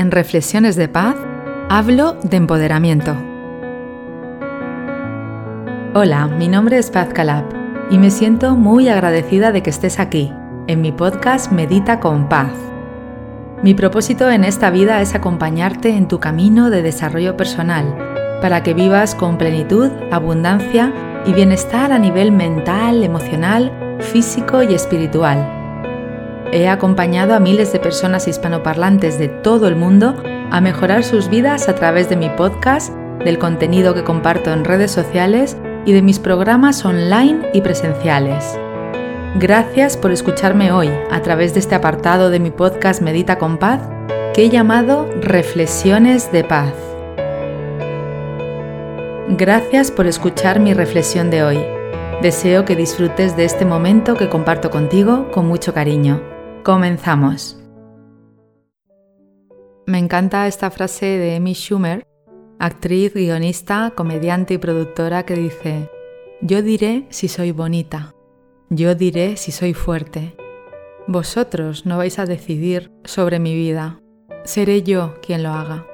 en Reflexiones de Paz, hablo de empoderamiento. Hola, mi nombre es Paz Calab y me siento muy agradecida de que estés aquí, en mi podcast Medita con Paz. Mi propósito en esta vida es acompañarte en tu camino de desarrollo personal, para que vivas con plenitud, abundancia y bienestar a nivel mental, emocional, físico y espiritual He acompañado a miles de personas hispanoparlantes de todo el mundo a mejorar sus vidas a través de mi podcast, del contenido que comparto en redes sociales y de mis programas online y presenciales. Gracias por escucharme hoy a través de este apartado de mi podcast Medita con Paz que he llamado Reflexiones de Paz. Gracias por escuchar mi reflexión de hoy. Deseo que disfrutes de este momento que comparto contigo con mucho cariño. Comenzamos. Me encanta esta frase de Amy Schumer, actriz, guionista, comediante y productora, que dice, yo diré si soy bonita, yo diré si soy fuerte. Vosotros no vais a decidir sobre mi vida, seré yo quien lo haga.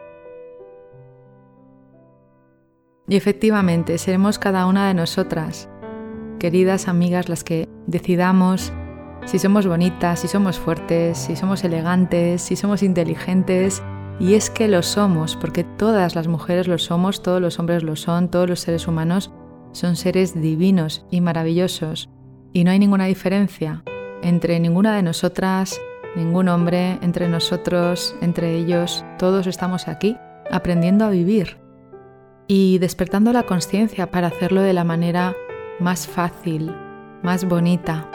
Y efectivamente, seremos cada una de nosotras, queridas amigas, las que decidamos si somos bonitas, si somos fuertes, si somos elegantes, si somos inteligentes. Y es que lo somos, porque todas las mujeres lo somos, todos los hombres lo son, todos los seres humanos son seres divinos y maravillosos. Y no hay ninguna diferencia entre ninguna de nosotras, ningún hombre, entre nosotros, entre ellos. Todos estamos aquí aprendiendo a vivir y despertando la conciencia para hacerlo de la manera más fácil, más bonita,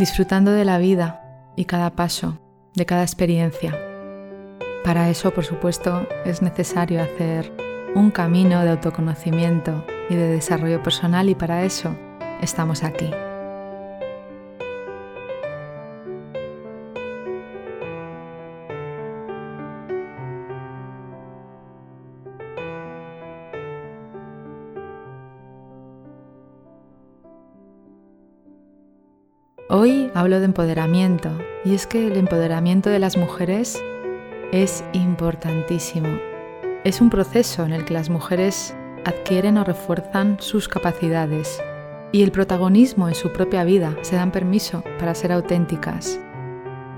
disfrutando de la vida y cada paso, de cada experiencia. Para eso, por supuesto, es necesario hacer un camino de autoconocimiento y de desarrollo personal y para eso estamos aquí. Hablo de empoderamiento y es que el empoderamiento de las mujeres es importantísimo. Es un proceso en el que las mujeres adquieren o refuerzan sus capacidades y el protagonismo en su propia vida, se dan permiso para ser auténticas.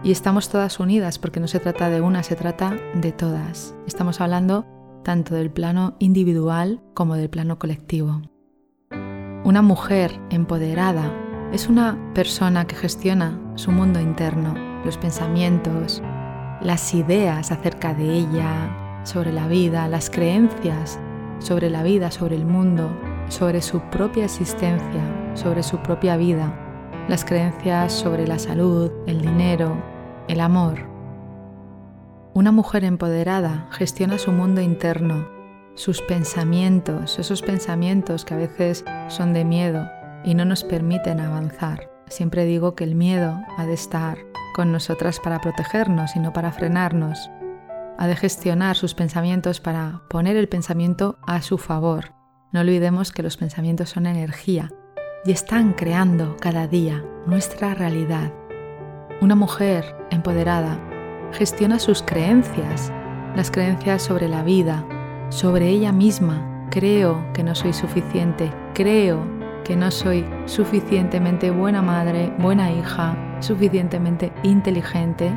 Y estamos todas unidas porque no se trata de una, se trata de todas. Estamos hablando tanto del plano individual como del plano colectivo. Una mujer empoderada es una persona que gestiona su mundo interno, los pensamientos, las ideas acerca de ella, sobre la vida, las creencias sobre la vida, sobre el mundo, sobre su propia existencia, sobre su propia vida, las creencias sobre la salud, el dinero, el amor. Una mujer empoderada gestiona su mundo interno, sus pensamientos, esos pensamientos que a veces son de miedo, y no nos permiten avanzar. Siempre digo que el miedo ha de estar con nosotras para protegernos y no para frenarnos. Ha de gestionar sus pensamientos para poner el pensamiento a su favor. No olvidemos que los pensamientos son energía y están creando cada día nuestra realidad. Una mujer empoderada gestiona sus creencias, las creencias sobre la vida, sobre ella misma. Creo que no soy suficiente, creo que no soy suficientemente buena madre, buena hija, suficientemente inteligente.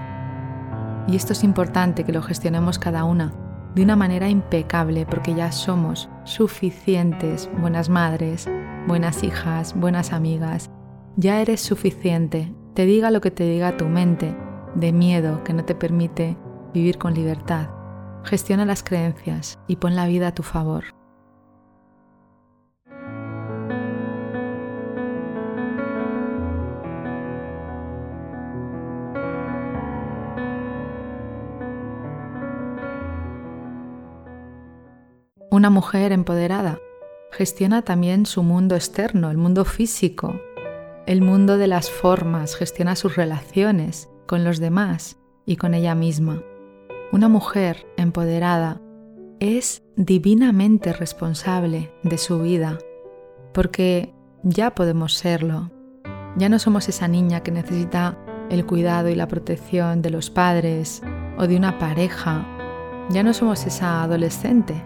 Y esto es importante que lo gestionemos cada una de una manera impecable porque ya somos suficientes buenas madres, buenas hijas, buenas amigas. Ya eres suficiente, te diga lo que te diga tu mente, de miedo que no te permite vivir con libertad. Gestiona las creencias y pon la vida a tu favor. Una mujer empoderada gestiona también su mundo externo, el mundo físico, el mundo de las formas, gestiona sus relaciones con los demás y con ella misma. Una mujer empoderada es divinamente responsable de su vida, porque ya podemos serlo. Ya no somos esa niña que necesita el cuidado y la protección de los padres, o de una pareja. Ya no somos esa adolescente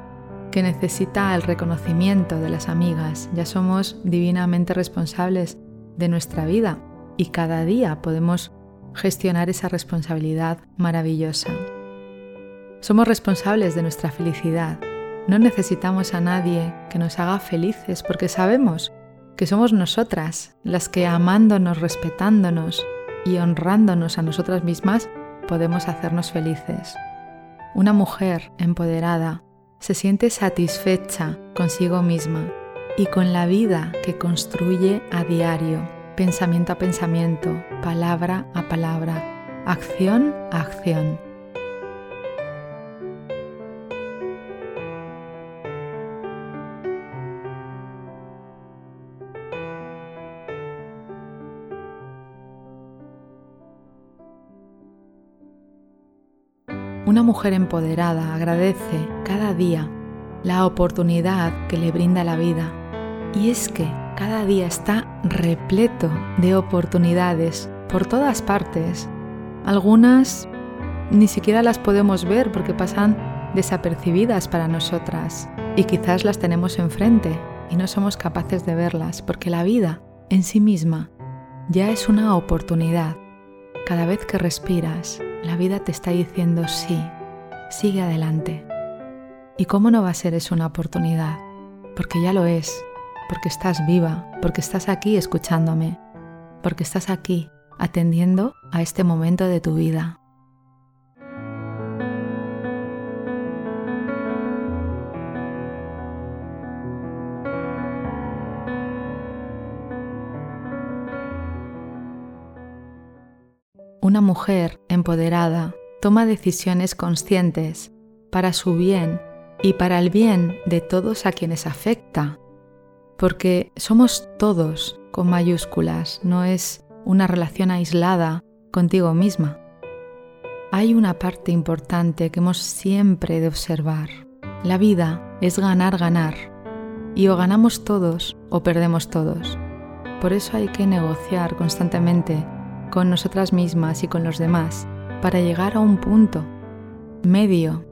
que necesita el reconocimiento de las amigas, ya somos divinamente responsables de nuestra vida y cada día podemos gestionar esa responsabilidad maravillosa. Somos responsables de nuestra felicidad. No necesitamos a nadie que nos haga felices porque sabemos que somos nosotras las que amándonos, respetándonos y honrándonos a nosotras mismas podemos hacernos felices. Una mujer empoderada se siente satisfecha consigo misma y con la vida que construye a diario, pensamiento a pensamiento, palabra a palabra, acción a acción. Mujer empoderada agradece cada día la oportunidad que le brinda la vida. Y es que cada día está repleto de oportunidades por todas partes. Algunas ni siquiera las podemos ver porque pasan desapercibidas para nosotras y quizás las tenemos enfrente y no somos capaces de verlas porque la vida en sí misma ya es una oportunidad. Cada vez que respiras, la vida te está diciendo sí, sigue adelante. ¿Y cómo no va a ser eso una oportunidad? Porque ya lo es, porque estás viva, porque estás aquí escuchándome, porque estás aquí atendiendo a este momento de tu vida. Una mujer empoderada toma decisiones conscientes para su bien y para el bien de todos a quienes afecta, porque somos todos con mayúsculas, no es una relación aislada contigo misma. Hay una parte importante que hemos siempre de observar. La vida es ganar, ganar, y o ganamos todos o perdemos todos. Por eso hay que negociar constantemente con nosotras mismas y con los demás para llegar a un punto medio,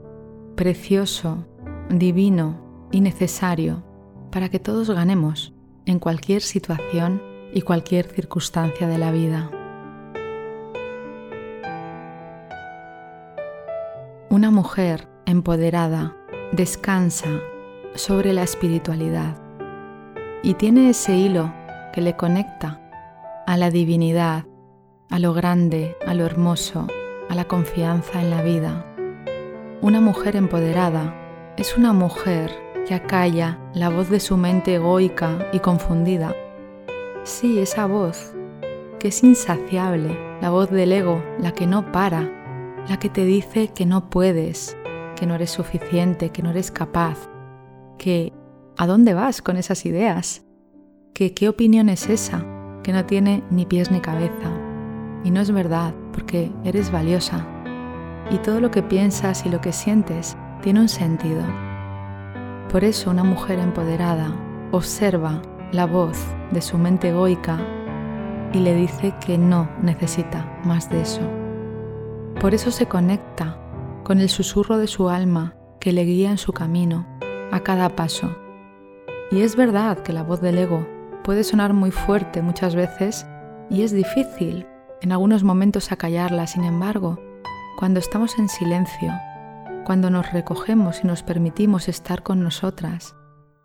precioso, divino y necesario para que todos ganemos en cualquier situación y cualquier circunstancia de la vida. Una mujer empoderada descansa sobre la espiritualidad y tiene ese hilo que le conecta a la divinidad a lo grande, a lo hermoso, a la confianza en la vida. Una mujer empoderada es una mujer que acalla la voz de su mente egoica y confundida. Sí, esa voz, que es insaciable, la voz del ego, la que no para, la que te dice que no puedes, que no eres suficiente, que no eres capaz, que ¿a dónde vas con esas ideas? que qué opinión es esa, que no tiene ni pies ni cabeza. Y no es verdad, porque eres valiosa. Y todo lo que piensas y lo que sientes tiene un sentido. Por eso una mujer empoderada observa la voz de su mente egoica y le dice que no necesita más de eso. Por eso se conecta con el susurro de su alma que le guía en su camino a cada paso. Y es verdad que la voz del ego puede sonar muy fuerte muchas veces y es difícil en algunos momentos a callarla, sin embargo, cuando estamos en silencio, cuando nos recogemos y nos permitimos estar con nosotras,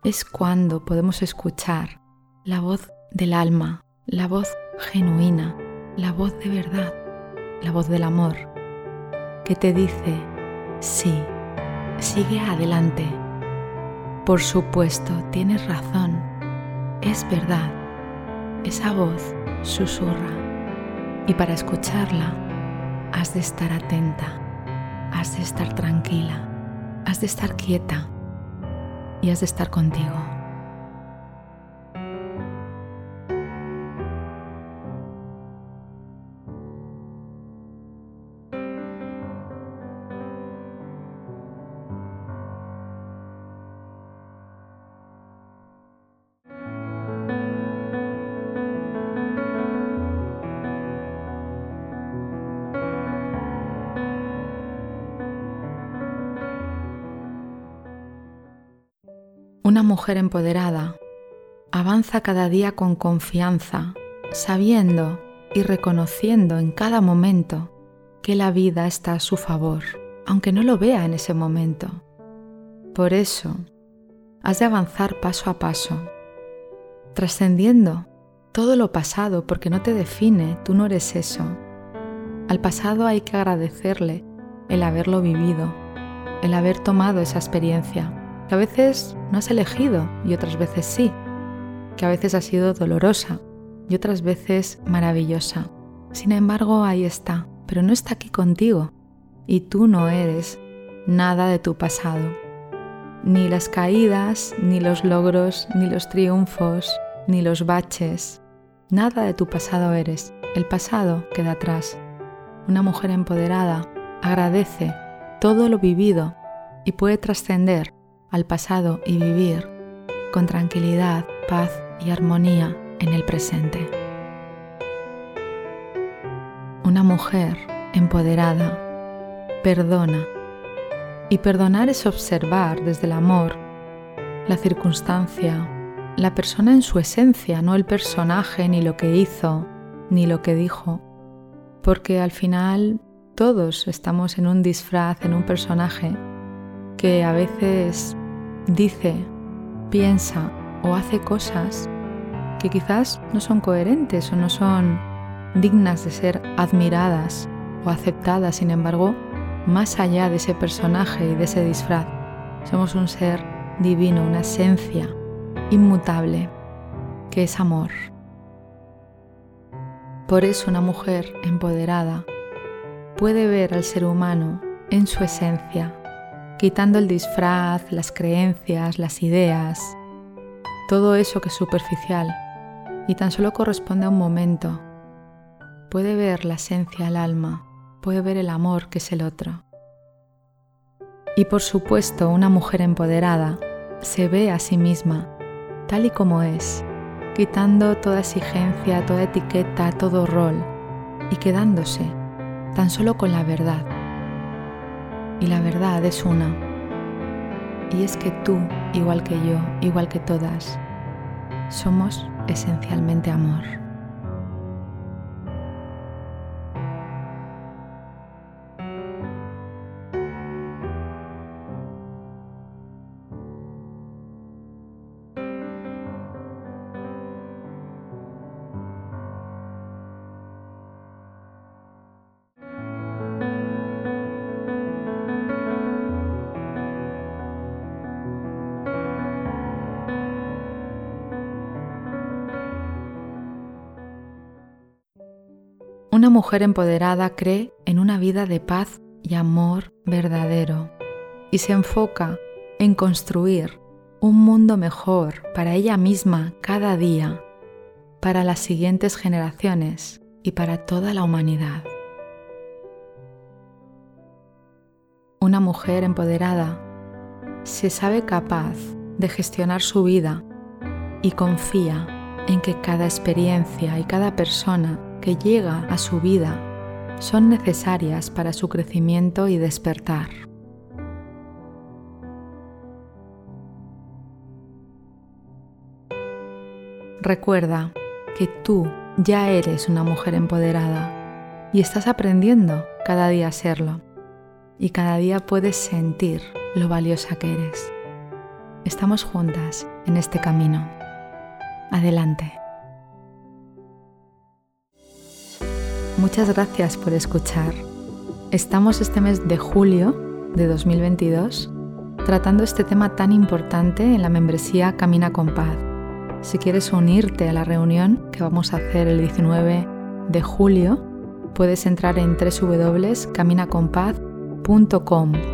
es cuando podemos escuchar la voz del alma, la voz genuina, la voz de verdad, la voz del amor, que te dice, sí, sigue adelante. Por supuesto, tienes razón, es verdad. Esa voz susurra y para escucharla, has de estar atenta, has de estar tranquila, has de estar quieta y has de estar contigo. Una mujer empoderada avanza cada día con confianza, sabiendo y reconociendo en cada momento que la vida está a su favor, aunque no lo vea en ese momento. Por eso, has de avanzar paso a paso, trascendiendo todo lo pasado porque no te define, tú no eres eso. Al pasado hay que agradecerle el haberlo vivido, el haber tomado esa experiencia que a veces no has elegido y otras veces sí, que a veces ha sido dolorosa y otras veces maravillosa. Sin embargo, ahí está, pero no está aquí contigo y tú no eres nada de tu pasado. Ni las caídas, ni los logros, ni los triunfos, ni los baches. Nada de tu pasado eres. El pasado queda atrás. Una mujer empoderada agradece todo lo vivido y puede trascender al pasado y vivir con tranquilidad, paz y armonía en el presente. Una mujer empoderada perdona y perdonar es observar desde el amor la circunstancia, la persona en su esencia, no el personaje, ni lo que hizo, ni lo que dijo, porque al final todos estamos en un disfraz, en un personaje que a veces dice, piensa o hace cosas que quizás no son coherentes o no son dignas de ser admiradas o aceptadas, sin embargo, más allá de ese personaje y de ese disfraz, somos un ser divino, una esencia inmutable, que es amor. Por eso una mujer empoderada puede ver al ser humano en su esencia, quitando el disfraz, las creencias, las ideas, todo eso que es superficial y tan solo corresponde a un momento. Puede ver la esencia, el alma, puede ver el amor que es el otro. Y por supuesto, una mujer empoderada se ve a sí misma tal y como es, quitando toda exigencia, toda etiqueta, todo rol y quedándose tan solo con la verdad. Y la verdad es una. Y es que tú, igual que yo, igual que todas, somos esencialmente amor. Una mujer empoderada cree en una vida de paz y amor verdadero y se enfoca en construir un mundo mejor para ella misma cada día, para las siguientes generaciones y para toda la humanidad. Una mujer empoderada se sabe capaz de gestionar su vida y confía en que cada experiencia y cada persona que llega a su vida son necesarias para su crecimiento y despertar. Recuerda que tú ya eres una mujer empoderada y estás aprendiendo cada día a serlo y cada día puedes sentir lo valiosa que eres. Estamos juntas en este camino. Adelante. Muchas gracias por escuchar. Estamos este mes de julio de 2022 tratando este tema tan importante en la membresía Camina con Paz. Si quieres unirte a la reunión que vamos a hacer el 19 de julio, puedes entrar en www.caminaconpaz.com